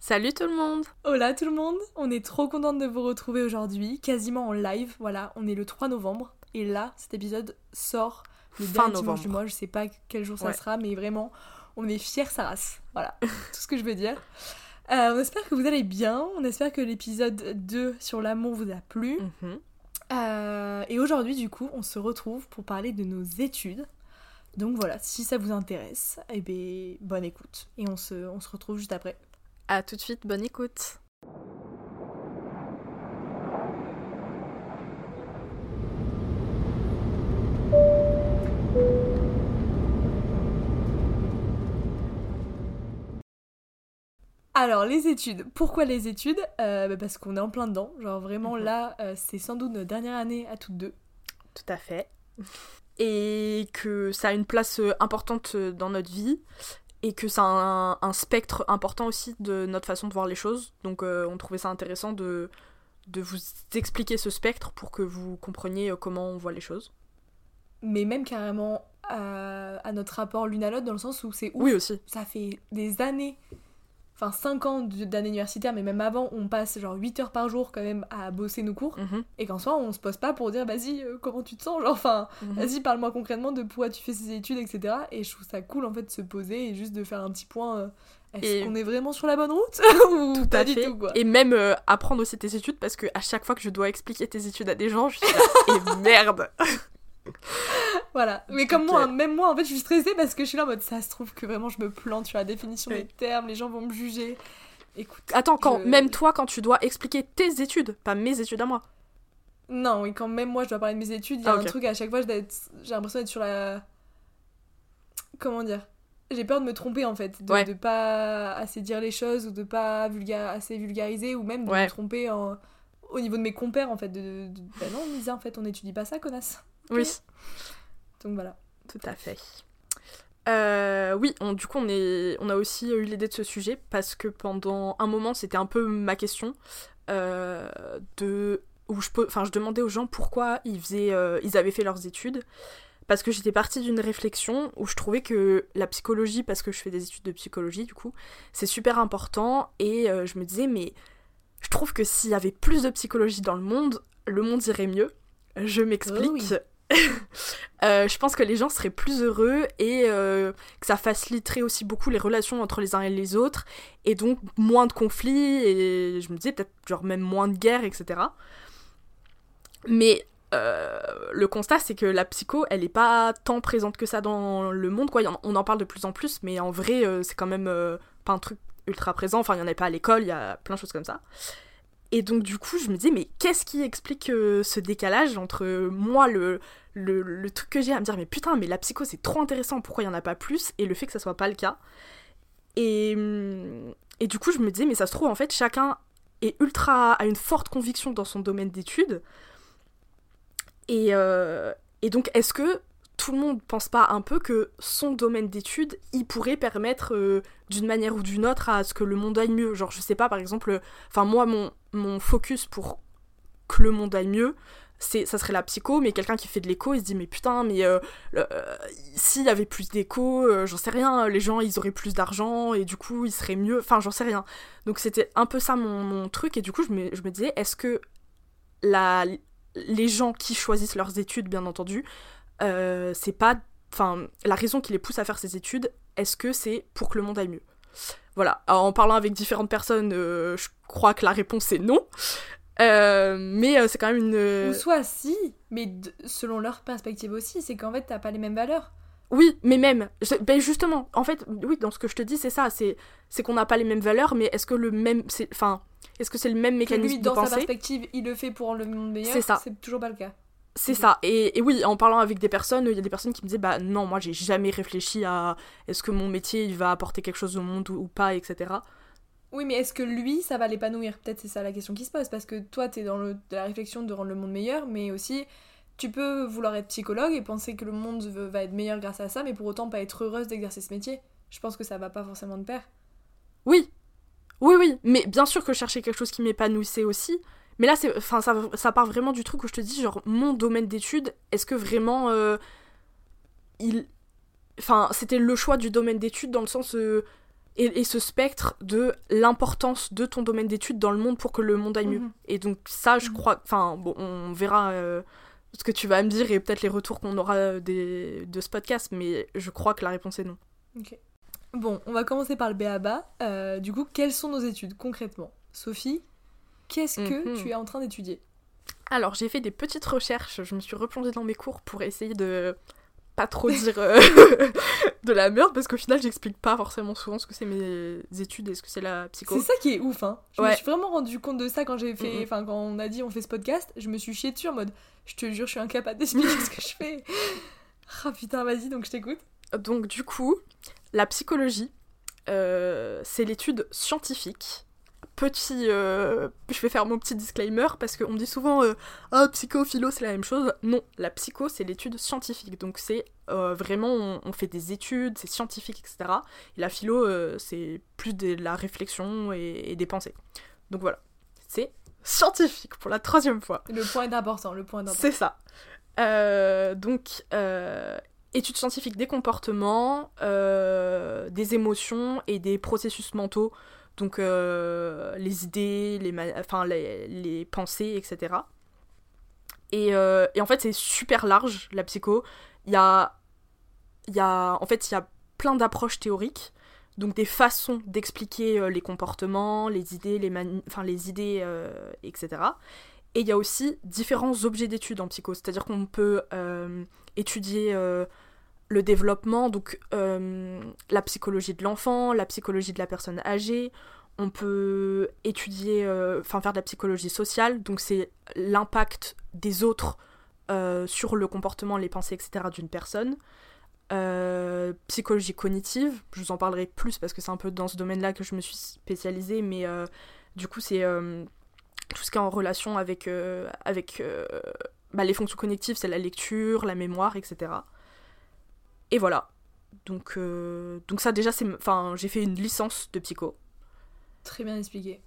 Salut tout le monde Hola tout le monde On est trop contente de vous retrouver aujourd'hui, quasiment en live. Voilà, on est le 3 novembre. Et là, cet épisode sort le Fin dernier dimanche novembre. du mois. Je sais pas quel jour ça Ouais. sera, mais vraiment, on est fiers sa race. Voilà, tout ce que je veux dire. Euh, on espère que vous allez bien. On espère que l'épisode 2 sur l'amour vous a plu. Mhm. Euh, et aujourd'hui, du coup, on se retrouve pour parler de nos études. Donc voilà, si ça vous intéresse, eh ben, bonne écoute. Et on se, on se retrouve juste après. À tout de suite, bonne écoute Alors, les études. Pourquoi les études? Euh, bah, Parce qu'on est en plein dedans. Genre, vraiment, Mhm. là, euh, c'est sans doute notre dernière année à toutes deux. Tout à fait. Et que ça a une place euh, importante dans notre vie et que ça a un, un spectre important aussi de notre façon de voir les choses. Donc euh, on trouvait ça intéressant de, de vous expliquer ce spectre pour que vous compreniez euh, comment on voit les choses. Mais même carrément à, à notre rapport l'une à l'autre, dans le sens où c'est ouf. Oui aussi. Ça fait des années, enfin 5 ans d'année universitaire, mais même avant, on passe genre 8 heures par jour quand même à bosser nos cours. Mhm. Et qu'en soi, on se pose pas pour dire, vas-y, euh, comment tu te sens Genre, enfin, Mhm. vas-y, parle-moi concrètement de pourquoi tu fais ces études, etc. Et je trouve ça cool en fait de se poser et juste de faire un petit point. euh, Est-ce Et- qu'on est vraiment sur la bonne route Ou Tout pas à du fait. tout, quoi. Et même euh, apprendre aussi tes études parce que à chaque fois que je dois expliquer tes études à des gens, je suis là et merde. Voilà. Mais comme moi, hein, même moi, en fait, je suis stressée parce que je suis là en mode ça se trouve que vraiment je me plante sur la définition des termes, les gens vont me juger. Écoute. Attends, quand Je- même toi quand tu dois expliquer tes études, pas mes études à moi. Non, et quand même moi je dois parler de mes études, il y a Ah, un truc à chaque fois, j'ai l'impression d'être sur la. Comment dire J'ai peur de me tromper en fait, de, Ouais. de pas assez dire les choses ou de pas vulga- assez vulgariser ou même de Ouais. me tromper en- au niveau de mes compères en fait. De, de- Bah non, Lisa, en fait, on étudie pas ça, connasse. Oui. Donc voilà. Tout à fait. Euh, oui, on- du coup, on, est, on a aussi eu l'idée de ce sujet parce que pendant un moment, c'était un peu ma question euh, de où je, peux, enfin, je demandais aux gens pourquoi ils, faisaient, euh, ils avaient fait leurs études. Parce que j'étais partie d'une réflexion où je trouvais que la psychologie, parce que je fais des études de psychologie, du coup, c'est super important. Et je me disais, mais je trouve que s'il y avait plus de psychologie dans le monde, le monde irait mieux. Je m'explique. Oh oui. Euh, je pense que les gens seraient plus heureux et euh, que ça faciliterait aussi beaucoup les relations entre les uns et les autres et donc moins de conflits et je me disais peut-être même moins de guerres etc. Mais euh, le constat c'est que la psycho elle est pas tant présente que ça dans le monde quoi. On en parle de plus en plus mais en vrai c'est quand même pas un truc ultra présent. Enfin il y en avait pas à l'école, il y a plein de choses comme ça. Et donc du coup je me disais mais qu'est-ce qui explique euh, ce décalage entre euh, moi le, le, truc que j'ai à me dire mais putain mais la psycho c'est trop intéressant pourquoi il y en a pas plus et le fait que ça soit pas le cas. Et, hum, et du coup je me disais mais ça se trouve en fait chacun est ultra a une forte conviction dans son domaine d'études. Et, euh, et donc est-ce que tout le monde pense pas un peu que son domaine d'études il pourrait permettre euh, d'une manière ou d'une autre à ce que le monde aille mieux. Genre je sais pas par exemple enfin moi mon, focus pour que le monde aille mieux c'est ça serait la psycho mais quelqu'un qui fait de l'écho il se dit mais putain mais euh, euh, s'il y avait plus d'écho j'en sais rien les gens ils auraient plus d'argent et du coup ils seraient mieux enfin j'en sais rien. Donc c'était un peu ça mon, mon truc et du coup je me, je me disais est-ce que la, les gens qui choisissent leurs études bien entendu euh, c'est pas enfin la raison qui les pousse à faire ces études est-ce que c'est pour que le monde aille mieux? Voilà Alors, en parlant avec différentes personnes euh, je crois que la réponse est non Euh, mais c'est quand même une Ou soit si, mais selon leur perspective aussi, c'est qu'en fait t'as pas les mêmes valeurs. Oui, mais même, ben justement, en fait, oui, dans ce que je te dis, c'est ça, c'est, c'est qu'on n'a pas les mêmes valeurs, mais est-ce que le même, enfin, est-ce que c'est le même Que mécanisme lui, de dans sa perspective, il le fait pour rendre le monde meilleur. C'est ça. C'est toujours pas le cas. C'est ça. Et, et oui, en parlant avec des personnes, il y a des personnes qui me disaient, bah non, moi j'ai jamais réfléchi à est-ce que mon métier il va apporter quelque chose au monde ou, ou pas, etc. Oui, mais est-ce que lui, ça va l'épanouir? Peut-être c'est ça la question qui se pose, parce que toi, t'es dans le, de la réflexion de rendre le monde meilleur, mais aussi, tu peux vouloir être psychologue et penser que le monde va être meilleur grâce à ça, mais pour autant pas être heureuse d'exercer ce métier. Je pense que ça va pas forcément de pair. Oui, oui, oui, mais bien sûr que je cherchais quelque chose qui m'épanouissait aussi. Mais là, c'est, enfin, ça, ça part vraiment du truc où je te dis, genre, mon domaine d'études, est-ce que vraiment euh, il, enfin, c'était le choix du domaine d'études dans le sens, euh, et, ce spectre de l'importance de ton domaine d'études dans le monde pour que le monde aille mieux. Mhm. Et donc ça, je Mhm. crois, enfin bon, on verra euh, ce que tu vas me dire et peut-être les retours qu'on aura des, de ce podcast, mais je crois que la réponse est non. Bon, on va commencer par le BABA. Euh, du coup, quelles sont nos études concrètement? Sophie, qu'est-ce que Mhm. tu es en train d'étudier? Alors j'ai fait des petites recherches, je me suis replongée dans mes cours pour essayer de pas trop dire euh, de la merde parce qu'au final j'explique pas forcément souvent ce que c'est mes études et ce que c'est la psycho. C'est ça qui est ouf, hein. Je me suis vraiment rendu compte de ça quand j'ai fait, Mhm. enfin quand on a dit on fait ce podcast, je me suis chiée dessus en mode, je te jure, je suis incapable d'expliquer ce que je fais. Ah putain, vas-y, donc je t'écoute. Donc du coup, la psychologie, euh, c'est l'étude scientifique. Petit, euh, je vais faire mon petit disclaimer parce qu'on me dit souvent euh, ah psycho philo c'est la même chose. Non, la psycho c'est l'étude scientifique. Donc c'est euh, vraiment on, on fait des études, c'est scientifique etc. Et la philo euh, c'est plus de la réflexion et, et des pensées. Donc voilà, c'est scientifique pour la troisième fois. Le point est important, le point. C'est ça. Donc, études scientifiques des comportements, des émotions et des processus mentaux. Donc, euh, les idées, les, enfin, les, pensées, etc. Et, euh, et en fait, c'est super large, la psycho. Il y a, y a, en fait, il y a plein d'approches théoriques. Donc, des façons d'expliquer euh, les comportements, les idées, les, enfin, les idées, etc. Et il y a aussi différents objets d'études en psycho, c'est-à-dire qu'on peut étudier le développement, donc euh, la psychologie de l'enfant, la psychologie de la personne âgée, on peut étudier, euh, enfin faire de la psychologie sociale, donc c'est l'impact des autres euh, sur le comportement, les pensées, etc. d'une personne. Psychologie cognitive, je vous en parlerai plus parce que c'est un peu dans ce domaine-là que je me suis spécialisée, mais du coup c'est tout ce qui est en relation avec, avec bah, les fonctions cognitives, c'est la lecture, la mémoire, etc. Et voilà. Donc, euh, donc ça déjà, c'est, enfin, j'ai fait une licence de psycho. Très bien expliqué.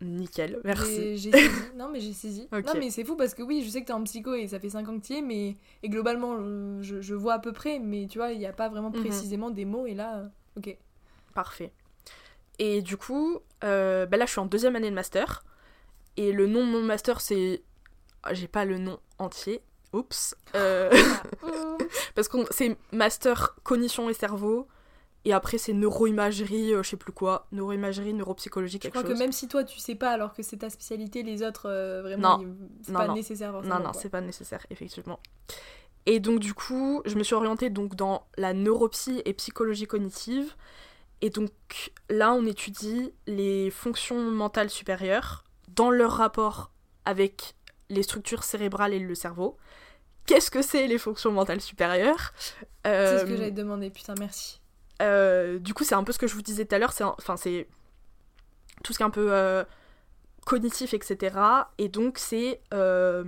Nickel, merci. Non, mais j'ai saisi. Non, mais c'est fou parce que oui, je sais que t'es en psycho et ça fait 5 ans que t'y es, mais. Et globalement, je, je- je vois à peu près, mais tu vois, il n'y a pas vraiment Mhm. précisément des mots et là. euh, Ok. Parfait. Et du coup, euh, bah là, je suis en deuxième année de master. Et le nom de mon master, c'est. ah, J'ai pas le nom entier. Oups. Euh, Parce que c'est master cognition et cerveau. Et après, c'est neuroimagerie, euh, je sais plus quoi. Neuroimagerie, neuropsychologie, Je quelque crois chose. que même si toi tu sais pas alors que c'est ta spécialité, les autres euh, vraiment c'est pas non. nécessaire forcément. Non, non, c'est pas nécessaire, effectivement. Et donc, du coup, je me suis orientée donc, dans la neuropsy et psychologie cognitive. Et donc, là, on étudie les fonctions mentales supérieures dans leur rapport avec les structures cérébrales et le cerveau. Qu'est-ce que c'est les fonctions mentales supérieures C'est Euh, ce que j'allais te demander, putain, merci. euh, du coup, c'est un peu ce que je vous disais tout à l'heure, c'est enfin c'est tout ce qui est un peu euh, cognitif, etc. Et donc c'est euh,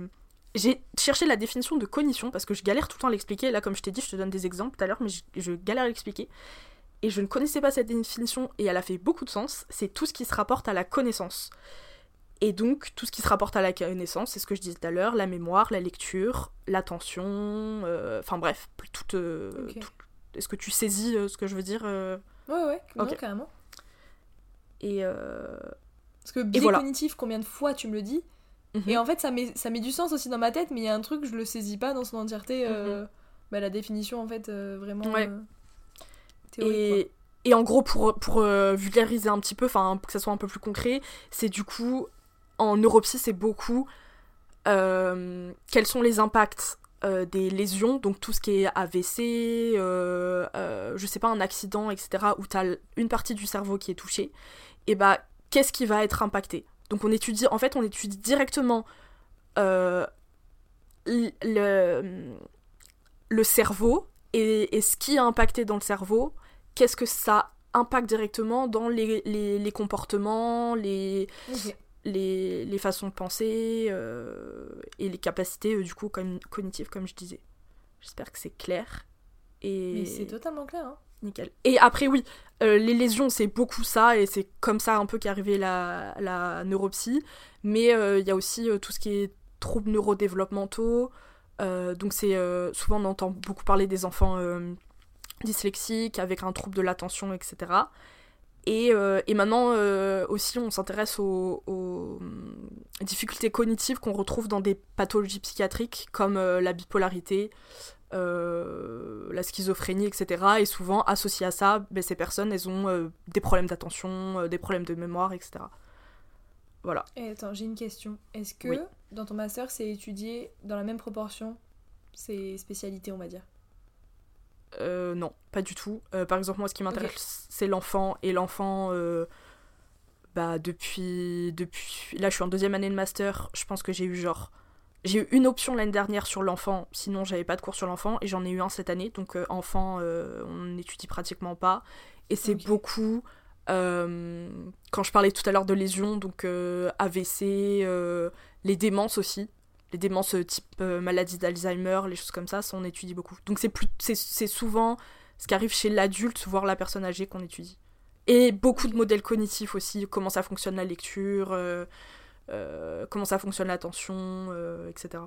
j'ai cherché la définition de cognition parce que je galère tout le temps à l'expliquer. Là, comme je t'ai dit, je te donne des exemples tout à l'heure, mais je, je galère à l'expliquer. Et je ne connaissais pas cette définition et elle a fait beaucoup de sens. C'est tout ce qui se rapporte à la connaissance. Et donc, tout ce qui se rapporte à la connaissance, c'est ce que je disais tout à l'heure, la mémoire, la lecture, l'attention, euh, enfin bref, toute, euh, tout- Est-ce que tu saisis euh, ce que je veux dire Ouais, ouais, non, carrément. Et Parce que biais voilà. cognitif, combien de fois tu me le dis mhm. Et en fait, ça met, ça met du sens aussi dans ma tête, mais il y a un truc, je le saisis pas dans son entièreté. Mhm. bah, la définition, en fait, vraiment Ouais. théorique. et, et en gros, pour, pour euh, vulgariser un petit peu, enfin, pour que ça soit un peu plus concret, c'est du coup, en neuropsy, c'est beaucoup euh, quels sont les impacts euh, des lésions, donc tout ce qui est AVC, euh, euh, je sais pas, un accident, etc., où t'as l- une partie du cerveau qui est touchée, et bah, qu'est-ce qui va être impacté? Donc on étudie, en fait, on étudie directement le, cerveau et, ce qui a impacté dans le cerveau, qu'est-ce que ça impacte directement dans les, comportements, les. Les, les façons de penser euh, et les capacités euh, du coup comme, cognitives comme je disais. J'espère que c'est clair. Et Mais c'est totalement clair. Hein. nickel. Et après oui, euh, les lésions c'est beaucoup ça et c'est comme ça un peu qu'est arrivée la, la neuropsy. Mais il y a aussi tout ce qui est troubles neurodéveloppementaux. Donc c'est souvent on entend beaucoup parler des enfants dyslexiques avec un trouble de l'attention, etc. Et, euh, et maintenant euh, aussi, on s'intéresse aux, aux, difficultés cognitives qu'on retrouve dans des pathologies psychiatriques comme euh, la bipolarité, euh, la schizophrénie, etc. Et souvent, associé à ça, ben, ces personnes, elles ont des problèmes d'attention, des problèmes de mémoire, etc. Voilà. Et attends, j'ai une question. Est-ce que Oui. dans ton master, c'est étudié dans la même proportion ces spécialités, on va dire? Euh, non, pas du tout. Euh, par exemple, moi, ce qui m'intéresse, c'est l'enfant. Et l'enfant, euh, bah, depuis, depuis. Là, je suis en deuxième année de master. Je pense que j'ai eu genre. J'ai eu une option l'année dernière sur l'enfant, sinon j'avais pas de cours sur l'enfant, et j'en ai eu un cette année. Donc, enfant, on n'étudie pratiquement pas. Et c'est beaucoup. quand je parlais tout à l'heure de lésions, donc AVC, les démences aussi. Les démences euh, type euh, maladie d'Alzheimer, les choses comme ça, ça on étudie beaucoup. Donc c'est plus c'est souvent ce qui arrive chez l'adulte, voire la personne âgée qu'on étudie. Et beaucoup de modèles cognitifs aussi, comment ça fonctionne la lecture, euh, euh, comment ça fonctionne l'attention, euh, etc.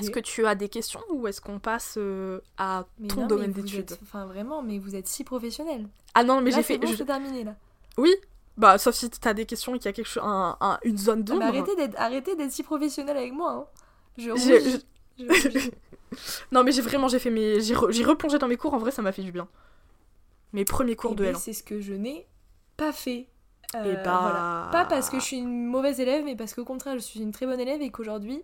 Est-ce que tu as des questions ou est-ce qu'on passe euh, à Mais ton non, domaine d'études Enfin, vraiment, mais vous êtes si professionnel. Ah non, mais j'ai fait. bon, je- terminé là. Oui, bah sauf si t'as des questions et qu'il y a quelque chose, un- un- une zone Ah, d'ombre. arrêtez d'être arrêtez d'être si professionnel avec moi. Hein. Je. Je. Non mais j'ai vraiment j'ai fait mes j'ai re- j'ai replongé dans mes cours en vrai ça m'a fait du bien. Mes premiers cours Eh de ben, L1. C'est ce que je n'ai pas fait. Euh, Et bah voilà. Pas parce que je suis une mauvaise élève, mais parce qu'au contraire, je suis une très bonne élève et qu'aujourd'hui,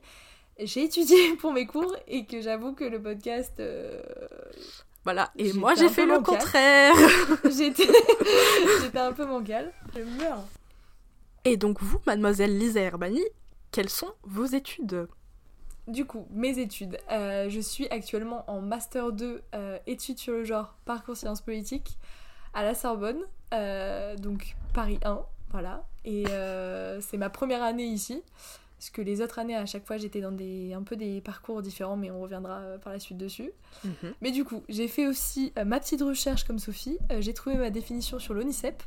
j'ai étudié pour mes cours et que j'avoue que le podcast, euh, voilà et moi j'ai fait le contraire. j'étais j'étais un peu bancale. Je meurs. Et donc vous mademoiselle Lisa Herbani, quelles sont vos études? Du coup, mes études. Euh, je suis actuellement en Master 2 euh, études sur le genre parcours sciences politiques à la Sorbonne, euh, donc Paris 1, voilà. Et c'est ma première année ici, parce que les autres années, à chaque fois, j'étais dans des, un peu des parcours différents, mais on reviendra euh, par la suite dessus. Mais du coup, j'ai fait aussi euh, ma petite recherche comme Sophie. Euh, j'ai trouvé ma définition sur l'ONICEP.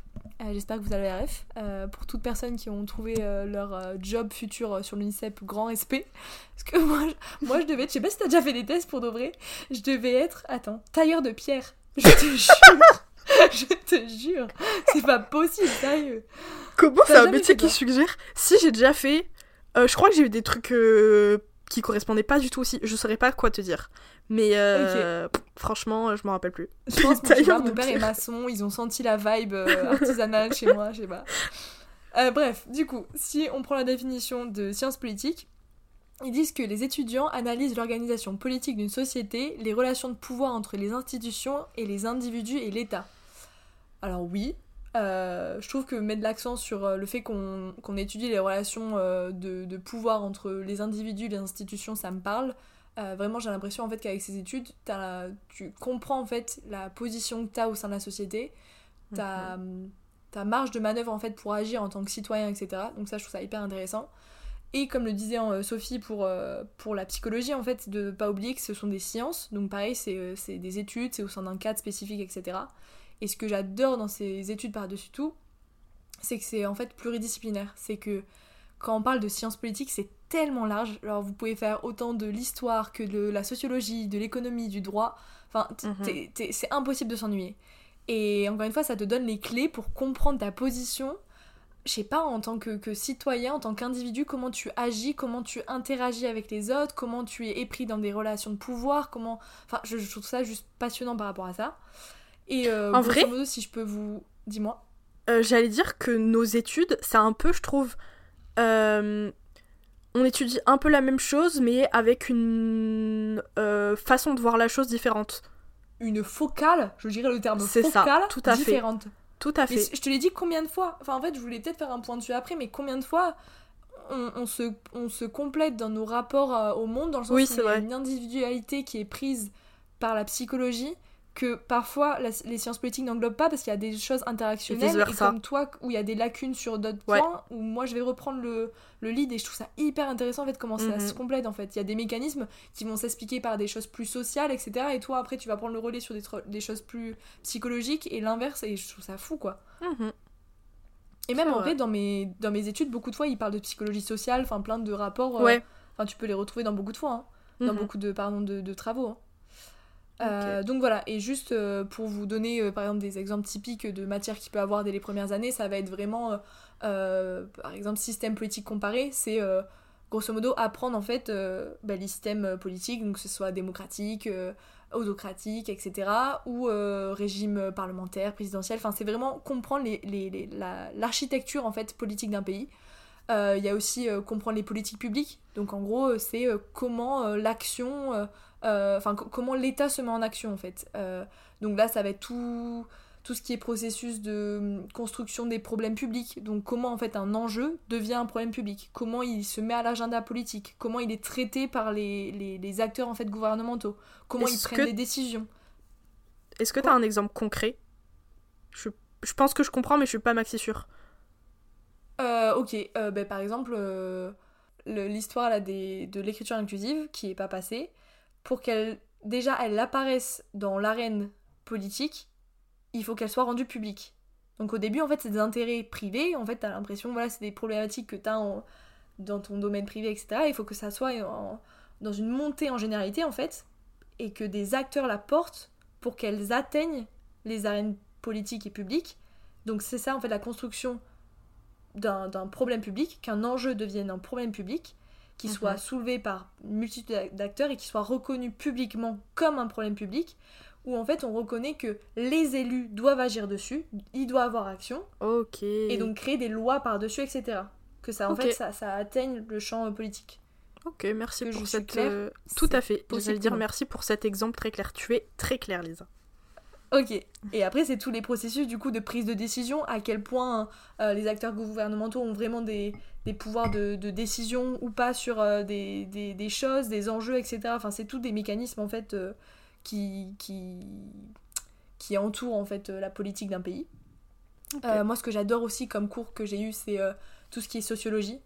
J'espère que vous avez la ref. Pour toutes personnes qui ont trouvé leur job futur sur l'ONICEP, grand respect. Parce que moi, je, moi, je devais être, je sais pas si t'as déjà fait des tests pour de vrai, je devais être, attends, tailleur de pierre. Je te jure. je te jure. C'est pas possible, sérieux. Comment c'est un métier qui suggère? Si j'ai déjà fait, euh, je crois que j'ai eu des trucs euh, qui correspondaient pas du tout aussi. Je saurais pas quoi te dire. Mais euh, franchement, je m'en rappelle plus. Je pense que mon de père est maçon, ils ont senti la vibe euh, artisanale chez moi, je sais pas. Euh, bref, du coup, si on prend la définition de sciences politiques, ils disent que les étudiants analysent l'organisation politique d'une société, les relations de pouvoir entre les institutions et les individus et l'État. Alors oui, euh, je trouve que mettre l'accent sur euh, le fait qu'on étudie les relations euh, de, de pouvoir entre les individus et les institutions, ça me parle. Euh, vraiment, j'ai l'impression en fait qu'avec ces études, la- tu comprends en fait la position que tu as au sein de la société, ta, marge de manœuvre en fait pour agir en tant que citoyen, etc. Donc ça, je trouve ça hyper intéressant. Et comme le disait Sophie pour, pour la psychologie, en fait, de pas oublier que ce sont des sciences. Donc pareil, c'est des études, c'est au sein d'un cadre spécifique, etc. Et ce que j'adore dans ces études par-dessus tout, c'est que c'est en fait pluridisciplinaire. C'est que quand on parle de sciences politiques, c'est tellement large. Alors vous pouvez faire autant de l'histoire que de la sociologie, de l'économie, du droit. Enfin, Mhm. c'est impossible de s'ennuyer. Et encore une fois, ça te donne les clés pour comprendre ta position. Je sais pas, en tant que, que citoyen, en tant qu'individu, comment tu agis, comment tu interagis avec les autres, comment tu es épris dans des relations de pouvoir, comment... Enfin, je, je trouve ça juste passionnant par rapport à ça. Et euh, En vrai modo, si je peux vous... Dis-moi. Euh, J'allais dire que nos études, c'est un peu, je trouve, euh, on étudie un peu la même chose, mais avec une façon de voir la chose différente. Une focale, je dirais le terme C'est ça, focale, tout à fait. Tout à Mais fait. je te l'ai dit combien de fois Enfin, en fait, je voulais peut-être faire un point dessus après, mais combien de fois on, on se, on se complète dans nos rapports au monde, dans le sens Oui, où il y a une individualité qui est prise par la psychologie que parfois la- les sciences politiques n'englobent pas parce qu'il y a des choses interactionnelles et, comme toi où il y a des lacunes sur d'autres Ouais. points où moi je vais reprendre le, le lead et je trouve ça hyper intéressant en fait comment ça Mhm. se complète en fait il y a des mécanismes qui vont s'expliquer par des choses plus sociales etc et toi après tu vas prendre le relais sur des, choses plus psychologiques et l'inverse et je trouve ça fou quoi Mhm. et même en vrai. dans mes, dans mes études, beaucoup de fois, ils parlent de psychologie sociale, enfin plein de rapports. euh, Ouais. Enfin, tu peux les retrouver dans beaucoup de fois, hein, dans Mhm. beaucoup de, pardon, de, de travaux. hein. Euh, donc voilà, et juste euh, pour vous donner euh, par exemple des exemples typiques de matières qu'il peut avoir dès les premières années, ça va être vraiment, par exemple, système politique comparé, c'est grosso modo apprendre en fait bah, les systèmes politiques, donc que ce soit démocratique, autocratique, etc., ou régime parlementaire, présidentiel, enfin c'est vraiment comprendre l'architecture en fait politique d'un pays. Il y a aussi comprendre les politiques publiques, donc en gros c'est comment l'action euh, enfin comment l'État se met en action en fait. Euh, donc là ça va être tout, tout ce qui est processus de hum, construction des problèmes publics. Donc comment en fait un enjeu devient un problème public, comment il se met à l'agenda politique, comment il est traité par les, les, acteurs en fait gouvernementaux, comment ils prennent des décisions. Est-ce que tu as un exemple concret? Je, je, pense que je comprends mais je suis pas maxi sûre. Euh, ok, ben, par exemple l'histoire là de l'écriture inclusive qui est pas passée pour qu'elle déjà elle apparaisse dans l'arène politique, il faut qu'elle soit rendue publique. Donc au début en fait c'est des intérêts privés, en fait t'as l'impression voilà c'est des problématiques que t'as dans ton domaine privé etc. Il faut que ça soit dans une montée en généralité en fait et que des acteurs la portent pour qu'elles atteignent les arènes politiques et publiques. Donc c'est ça en fait la construction d'un problème public, qu'un enjeu devienne un problème public qui soit mhm. soulevé par une multitude d'acteurs et qui soit reconnu publiquement comme un problème public, où en fait on reconnaît que les élus doivent agir dessus, ils doivent avoir action, et donc créer des lois par-dessus, etc. Que ça, en fait, ça, ça, atteigne le champ politique. Ok, merci pour cette... Euh, tout à fait, j'allais dire merci pour cet exemple très clair. Tu es très claire, Lisa. Ok. Et après, c'est tous les processus du coup de prise de décision, à quel point euh, les acteurs gouvernementaux ont vraiment des, des pouvoirs de, de, décision ou pas sur euh, des, des, des, choses, des enjeux, etc. Enfin, c'est tous des mécanismes en fait euh, qui, qui, qui entourent en fait la politique d'un pays. moi, ce que j'adore aussi comme cours que j'ai eu, c'est tout ce qui est sociologie.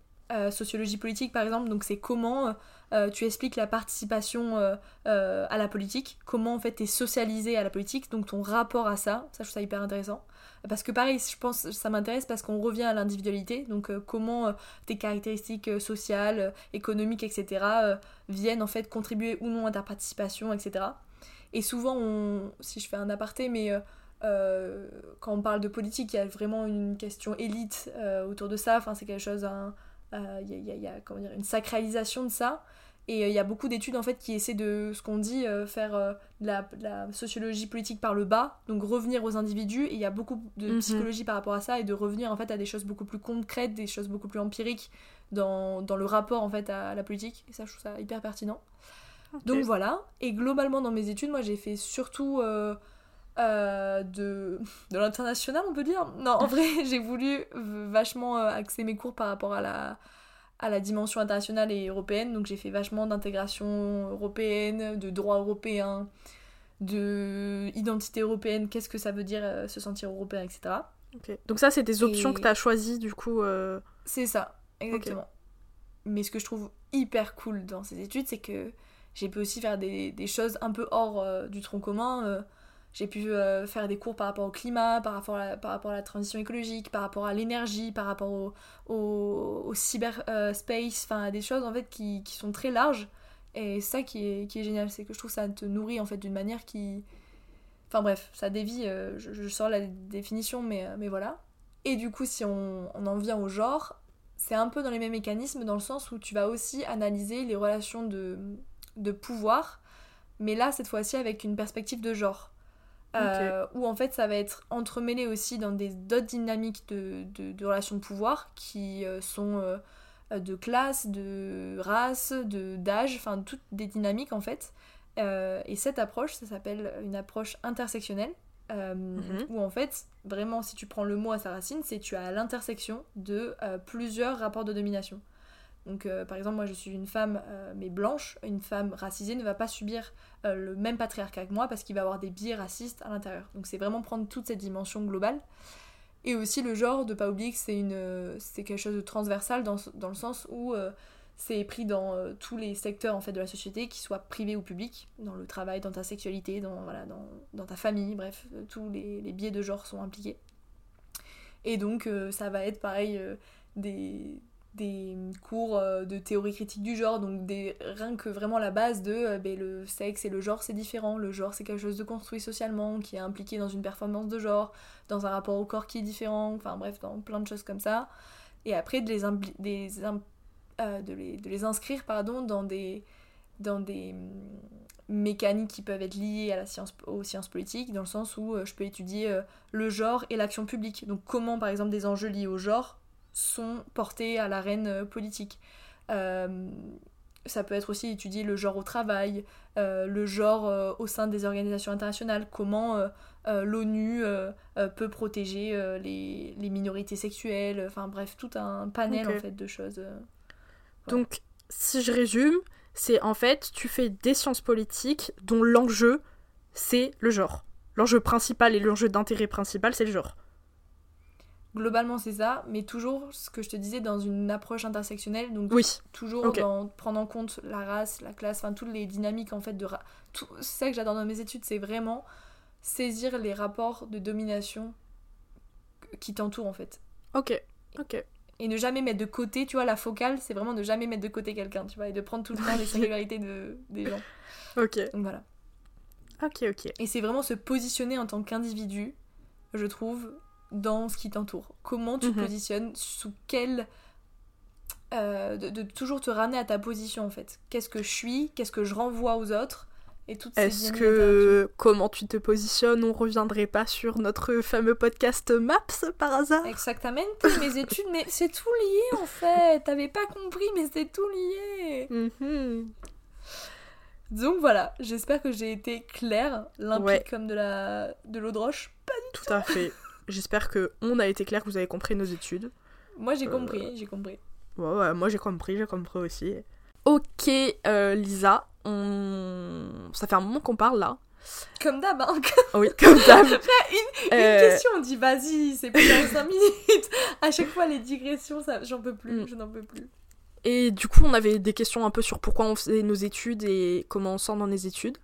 Sociologie politique, par exemple, donc c'est comment euh, tu expliques la participation euh, euh, à la politique, comment en fait tu es socialisé à la politique, donc ton rapport à ça, ça je trouve ça hyper intéressant. Parce que pareil, je pense ça m'intéresse parce qu'on revient à l'individualité, donc comment tes caractéristiques sociales, économiques, etc. viennent en fait contribuer ou non à ta participation, etc. Et souvent, si je fais un aparté, mais quand on parle de politique, il y a vraiment une question élite autour de ça, enfin c'est quelque chose... Il y, y, a, comment dire, une sacralisation de ça. Et euh, il y a beaucoup d'études en fait qui essaient de ce qu'on dit euh, faire euh, de la, sociologie politique par le bas, donc revenir aux individus. Et il y a beaucoup de mhm. psychologie par rapport à ça et de revenir en fait à des choses beaucoup plus concrètes, des choses beaucoup plus empiriques dans, dans le rapport en fait à, la politique. Et ça, je trouve ça hyper pertinent. Donc voilà. Et globalement dans mes études, moi j'ai fait surtout de, de l'international, on peut dire. Non, en vrai, j'ai voulu vachement axer mes cours par rapport à la à la dimension internationale et européenne. Donc j'ai fait vachement d'intégration européenne, de droit européen, de identité européenne, qu'est-ce que ça veut dire euh, se sentir européen, etc. Donc ça, c'est des options que tu as choisies du coup euh, C'est ça, exactement. Mais ce que je trouve hyper cool dans ces études, c'est que j'ai pu aussi faire des, des choses un peu hors euh, du tronc commun. J'ai pu euh, faire des cours par rapport au climat, par rapport à la, par rapport à la transition écologique, par rapport à l'énergie, par rapport au, au, cyberspace, euh, enfin des choses en fait qui, qui, sont très larges. Et ça qui est, qui est génial, c'est que je trouve ça te nourrit en fait d'une manière qui... Enfin bref, ça dévie, euh, je, sors la définition, mais, mais voilà. Et du coup, si on, on en vient au genre, c'est un peu dans les mêmes mécanismes, dans le sens où tu vas aussi analyser les relations de, de pouvoir, mais là, cette fois-ci, avec une perspective de genre. Euh, où en fait ça va être entremêlé aussi dans des d'autres dynamiques de, de, relations de pouvoir qui euh, sont euh, de classe, de race, de d'âge, enfin toutes des dynamiques en fait. et cette approche, ça s'appelle une approche intersectionnelle, mhm. où en fait vraiment si tu prends le mot à sa racine, c'est tu as à l'intersection de plusieurs rapports de domination. Donc, euh, par exemple, moi je suis une femme euh, mais blanche, une femme racisée ne va pas subir euh, le même patriarcat que moi parce qu'il va avoir des biais racistes à l'intérieur. Donc, c'est vraiment prendre toute cette dimension globale. Et aussi le genre, de pas oublier que c'est une c'est quelque chose de transversal dans, le sens où c'est pris dans tous les secteurs en fait de la société, qu'ils soient privés ou publics, dans le travail, dans ta sexualité, dans, ta famille, bref, tous les, biais de genre sont impliqués. Et donc, ça va être pareil des des cours euh, de théorie critique du genre, donc des, rien que vraiment la base de euh, ben, le sexe et le genre c'est différent, le genre c'est quelque chose de construit socialement, qui est impliqué dans une performance de genre, dans un rapport au corps qui est différent, enfin bref, dans plein de choses comme ça. Et après de les, des, euh, de les, de les inscrire pardon, dans des, dans des hum, mécaniques qui peuvent être liées à la science, aux sciences politiques, dans le sens où je peux étudier le genre et l'action publique. Donc comment par exemple des enjeux liés au genre sont portés à l'arène euh, politique. Euh, ça peut être aussi étudier le genre au travail, euh, le genre au sein des organisations internationales, comment l'ONU peut protéger les, les, minorités sexuelles, enfin bref, tout un panel en fait de choses. Donc, si je résume, c'est en fait, tu fais des sciences politiques dont l'enjeu, c'est le genre. L'enjeu principal et l'enjeu d'intérêt principal, c'est le genre. Globalement, c'est ça, mais toujours ce que je te disais dans une approche intersectionnelle, donc toujours dans prendre en compte la race, la classe, enfin toutes les dynamiques en fait de tout c'est ça que j'adore dans mes études, c'est vraiment saisir les rapports de domination qui t'entourent en fait. Ok, ok. Et ne jamais mettre de côté, tu vois, la focale, c'est vraiment ne jamais mettre de côté quelqu'un, tu vois, et de prendre tout le temps les singularités de, des gens. Ok. Donc voilà. Ok, ok. Et c'est vraiment se positionner en tant qu'individu, je trouve, dans ce qui t'entoure. Comment tu te mhm. positionnes, sous quel... Euh, de, toujours te ramener à ta position en fait. Qu'est-ce que je suis, qu'est-ce que je renvoie aux autres et toutes ces Est-ce que comment tu te positionnes, on reviendrait pas sur notre fameux podcast Maps par hasard? Exactement, mes études, mais c'est tout lié en fait. T'avais pas compris, mais c'est tout lié. Mhm. Donc voilà, j'espère que j'ai été claire, limpide comme de la de l'eau de roche. Pas du tout. Tout à fait. J'espère que on a été clair, que vous avez compris nos études. Moi j'ai compris, euh, j'ai compris. Ouais, ouais, moi j'ai compris, j'ai compris aussi. Ok, euh, Lisa, on... ça fait un moment qu'on parle là. Comme d'hab, hein. Oui, comme d'hab. une, une euh, question, on dit vas-y, c'est plus dans 5 minutes. À chaque fois, les digressions, ça, j'en peux plus, mm. je n'en peux plus. Et du coup, on avait des questions un peu sur pourquoi on faisait nos études et comment on sent dans les études.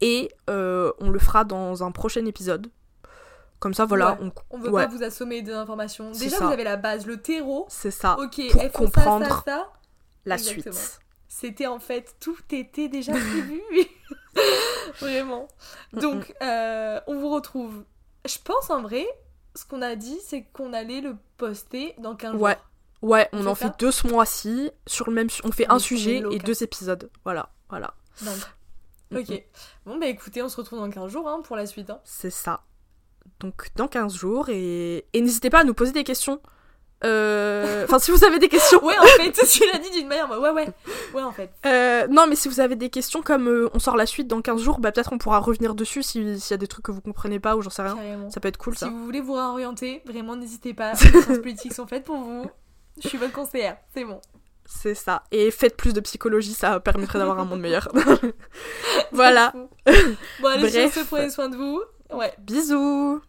Et on le fera dans un prochain épisode. Comme ça, voilà. On, on veut pas vous assommer d'informations. Déjà, vous avez la base, le terreau. C'est ça. Ok, pour comprendre la suite. C'était en fait, tout était déjà prévu. Vraiment. Donc, euh, on vous retrouve. Je pense en vrai, ce qu'on a dit, c'est qu'on allait le poster dans 15 ouais. jours. Ouais, on, en fait deux ce mois-ci. Sur le même, on fait un sujet et deux épisodes. Voilà, voilà. Ok. Bon, bah écoutez, on se retrouve dans 15 jours hein, pour la suite. Hein. C'est ça donc dans 15 jours. Et, et n'hésitez pas à nous poser des questions. Euh, enfin, si vous avez des questions. ouais, en fait, tu l'as dit d'une manière. Ouais, ouais. Ouais, en fait. Euh, non, mais si vous avez des questions, comme euh, on sort la suite dans 15 jours, bah peut-être on pourra revenir dessus s'il y a des trucs que vous comprenez pas ou j'en sais rien. Ça peut être cool, si ça. Si vous voulez vous réorienter, vraiment, n'hésitez pas. Les sciences politiques sont faites pour vous. Je suis votre conseillère. C'est bon. C'est ça. Et faites plus de psychologie, ça permettrait d'avoir un monde meilleur. voilà. bon, allez, Bref. prenez soin de vous. Ouais. Bisous